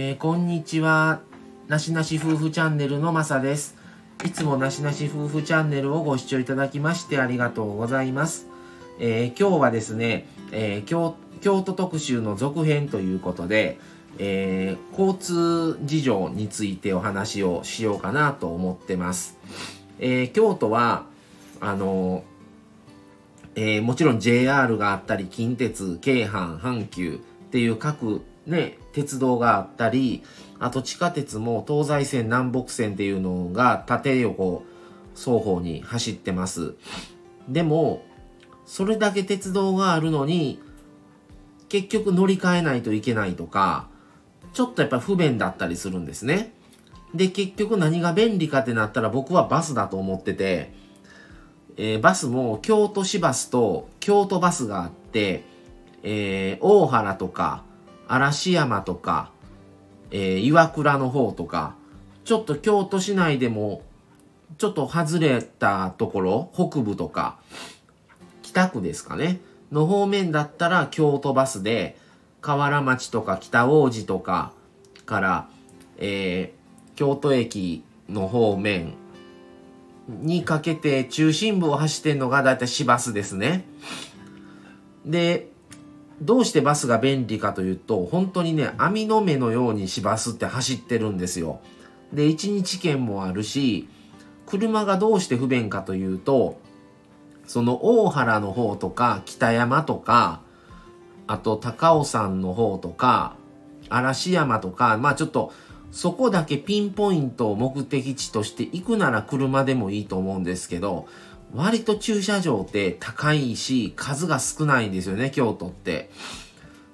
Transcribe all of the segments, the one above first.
えー、こんにちは。なしなし夫婦チャンネルのまさです。いつもなしなし夫婦チャンネルをご視聴いただきましてありがとうございます。えー、今日はですね、えー、京京都特集の続編ということで、えー、交通事情についてお話をしようかなと思ってます。え京都は、あのえもちろん JR があったり、近鉄、京阪、阪急っていう各ね、鉄道があったり、あと地下鉄も東西線、南北線っていうのが縦横双方に走ってます。でも、それだけ鉄道があるのに、結局乗り換えないといけないとか、ちょっとやっぱ不便だったりするんですね。で、結局何が便利かってなったら僕はバスだと思ってて、えー、バスも京都市バスと京都バスがあって、えー、大原とか嵐山とか、えー、岩倉の方とか、ちょっと京都市内でも、ちょっと外れたところ、北部とか、北区ですかね、の方面だったら京都バスで、河原町とか北王子とかから、えー、京都駅の方面にかけて中心部を走ってんのがだいたい市バスですね。で、どうしてバスが便利かというと、本当にね、網の目のように市バスって走ってるんですよ。で、1日券もあるし、車がどうして不便かというと、その大原の方とか、北山とか、あと高尾山の方とか、嵐山とか、まあちょっと、そこだけピンポイントを目的地として行くなら車でもいいと思うんですけど、割と駐車場って高いし、数が少ないんですよね、京都って。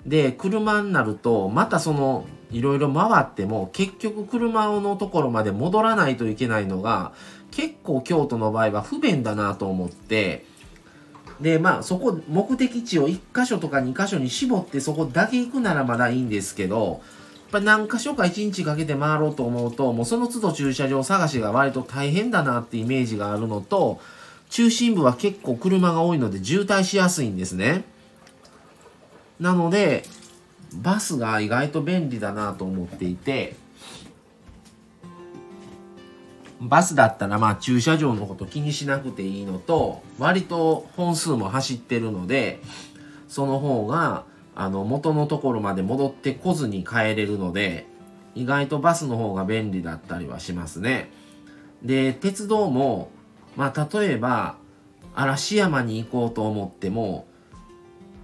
で、車になると、またその、いろいろ回っても、結局車のところまで戻らないといけないのが、結構京都の場合は不便だなと思って、で、まあそこ、目的地を1箇所とか2箇所に絞ってそこだけ行くならまだいいんですけど、やっぱ何箇所か1日かけて回ろうと思うと、もうその都度駐車場探しが割と大変だなってイメージがあるのと、中心部は結構車が多いので渋滞しやすいんですね。なので、バスが意外と便利だなと思っていて、バスだったらまあ駐車場のこと気にしなくていいのと、割と本数も走ってるので、その方が、あの、元のところまで戻ってこずに帰れるので、意外とバスの方が便利だったりはしますね。で、鉄道も、まあ例えば嵐山に行こうと思っても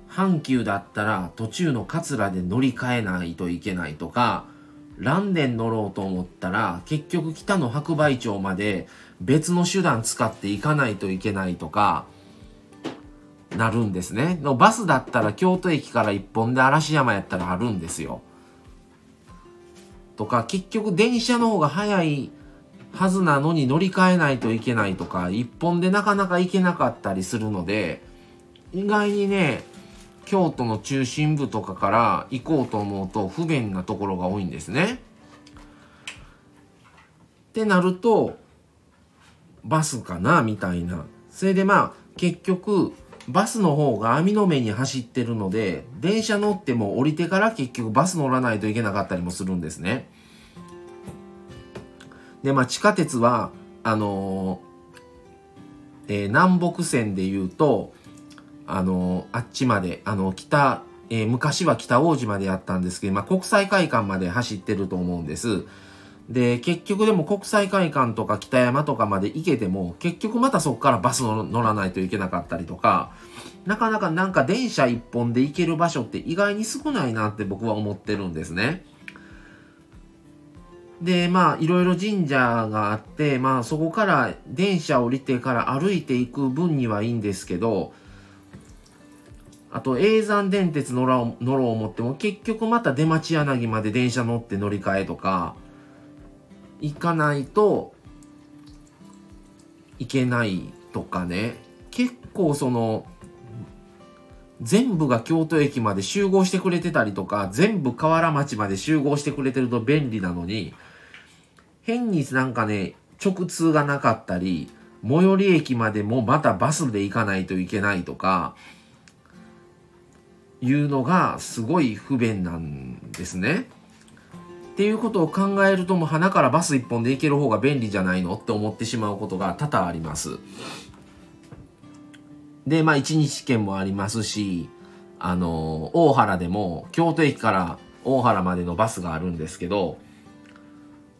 阪急だったら途中の桂で乗り換えないといけないとか蘭電乗ろうと思ったら結局北の白梅町まで別の手段使って行かないといけないとかなるんですね。のバスだったら京都駅から一本で嵐山やったらあるんですよ。とか結局電車の方が早いはずなのに乗り換えないといけないとか、一本でなかなか行けなかったりするので、意外にね、京都の中心部とかから行こうと思うと不便なところが多いんですね。ってなると、バスかなみたいな。それでまあ、結局、バスの方が網の目に走ってるので、電車乗っても降りてから結局バス乗らないといけなかったりもするんですね。で、まあ、地下鉄は、あのー、えー、南北線で言うと、あのー、あっちまで、あの、北、え、昔は北大路までやったんですけど、まあ、国際会館まで走ってると思うんです。で、結局でも国際会館とか北山とかまで行けても、結局またそこからバス乗らないといけなかったりとか、なかなかなんか電車一本で行ける場所って意外に少ないなって僕は思ってるんですね。で、まあ、いろいろ神社があって、まあ、そこから電車降りてから歩いていく分にはいいんですけど、あと、永山電鉄乗ろう、乗ろう思っても、結局また出町柳まで電車乗って乗り換えとか、行かないといけないとかね。結構その、全部が京都駅まで集合してくれてたりとか、全部河原町まで集合してくれてると便利なのに、変になんかね、直通がなかったり、最寄り駅までもまたバスで行かないといけないとか、いうのがすごい不便なんですね。っていうことを考えるともう鼻からバス一本で行ける方が便利じゃないのって思ってしまうことが多々あります。で、まあ一日券もありますし、あの、大原でも京都駅から大原までのバスがあるんですけど、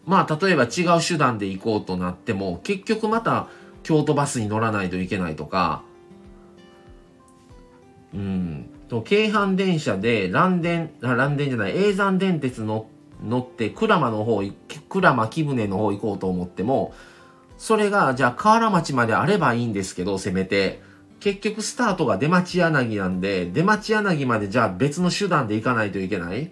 まあ例えば違う手段で行こうとなっても、結局また京都バスに乗らないといけないとか、うん、と京阪電車で蘭電、蘭電じゃない、永山電鉄の乗って鞍馬の方、鞍馬木舟の方行こうと思っても、それがじゃあ河原町まであればいいんですけど、せめて。結局スタートが出町柳なんで、出町柳までじゃあ別の手段で行かないといけない。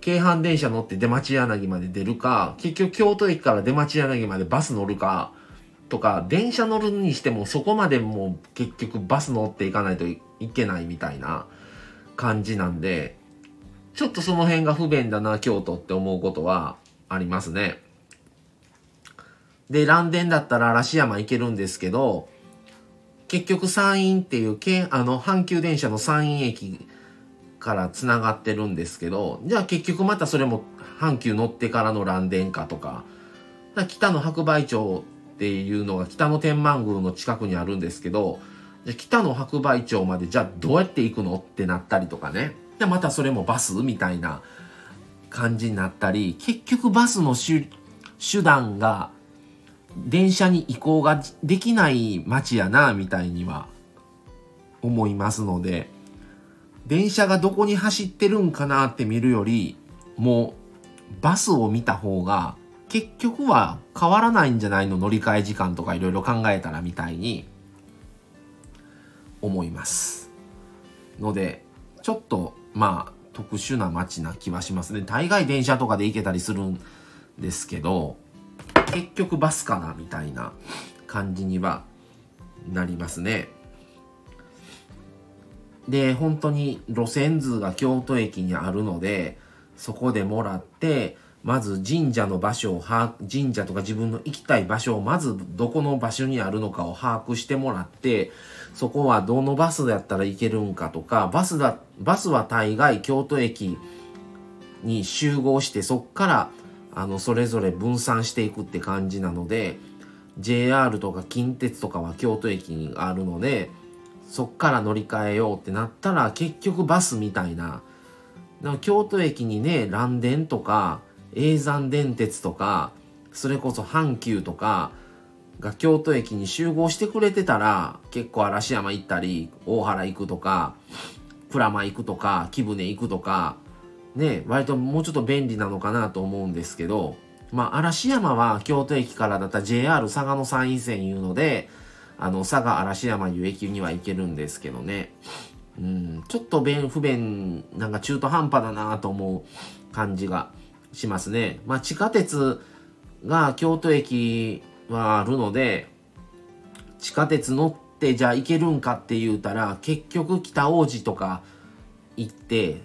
京阪電車乗って出町柳まで出るか、結局京都駅から出町柳までバス乗るか、とか、電車乗るにしてもそこまでもう結局バス乗っていかないといけないみたいな感じなんで、ちょっとその辺が不便だな、京都って思うことはありますね。で、蘭電だったら嵐山行けるんですけど、結局山陰っていう、あの、阪急電車の山陰駅から繋がってるんですけど、じゃあ結局またそれも阪急乗ってからの蘭電かとか、か北の白梅町っていうのが北の天満宮の近くにあるんですけど、じゃ北の白梅町までじゃあどうやって行くのってなったりとかね。で、またそれもバスみたいな感じになったり、結局バスの手段が電車に移行ができない街やな、みたいには思いますので、電車がどこに走ってるんかなって見るより、もうバスを見た方が結局は変わらないんじゃないの？乗り換え時間とかいろいろ考えたらみたいに思います。ので、ちょっとまあ特殊な街な気はしますね。大概電車とかで行けたりするんですけど、結局バスかなみたいな感じにはなりますね。で、本当に路線図が京都駅にあるので、そこでもらって、まず神社の場所を把握、神社とか自分の行きたい場所をまずどこの場所にあるのかを把握してもらって、そこはどのバスだったら行けるんかとか、バスだ、バスは大概京都駅に集合してそっからあの、それぞれ分散していくって感じなので、JR とか近鉄とかは京都駅にあるので、そっから乗り換えようってなったら、結局バスみたいな、な京都駅にね、蘭電とか、永山電鉄とか、それこそ阪急とかが京都駅に集合してくれてたら、結構嵐山行ったり、大原行くとか、鞍馬行くとか、貴船行くとか、ね、割ともうちょっと便利なのかなと思うんですけど、まあ、嵐山は京都駅からだったら JR 佐賀の山陰線いうので、あの、佐賀嵐山いう駅には行けるんですけどね。うん、ちょっと便、不便、なんか中途半端だなと思う感じがしますね。まあ、地下鉄が京都駅はあるので、地下鉄乗ってじゃあ行けるんかって言うたら、結局北大路とか行って、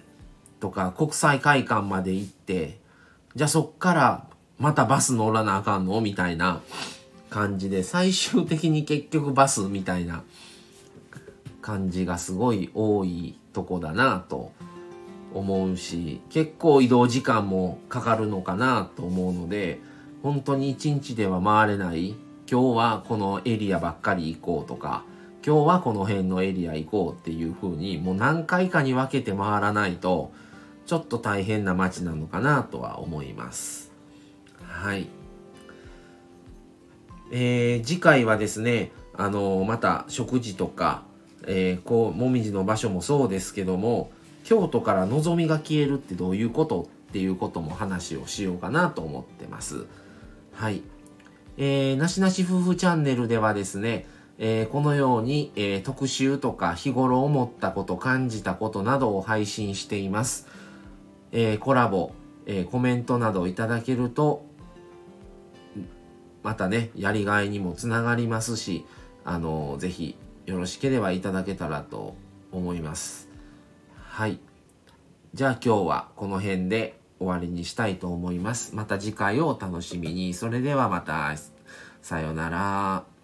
とか国際会館まで行ってじゃあそっからまたバス乗らなあかんのみたいな感じで最終的に結局バスみたいな感じがすごい多いとこだなと思うし結構移動時間もかかるのかなと思うので本当に一日では回れない今日はこのエリアばっかり行こうとか今日はこの辺のエリア行こうっていう風にもう何回かに分けて回らないとちょっと大変な街なのかなとは思います。はい。えー、次回はですね、あの、また食事とか、えー、こう、もみじの場所もそうですけども、京都から望みが消えるってどういうことっていうことも話をしようかなと思ってます。はい。えー、なしなし夫婦チャンネルではですね、えー、このように、えー、特集とか日頃思ったこと、感じたことなどを配信しています。えー、コラボ、えー、コメントなどいただけると、またね、やりがいにもつながりますし、あのー、ぜひよろしければいただけたらと思います。はい。じゃあ今日はこの辺で終わりにしたいと思います。また次回をお楽しみに。それではまた、さようなら。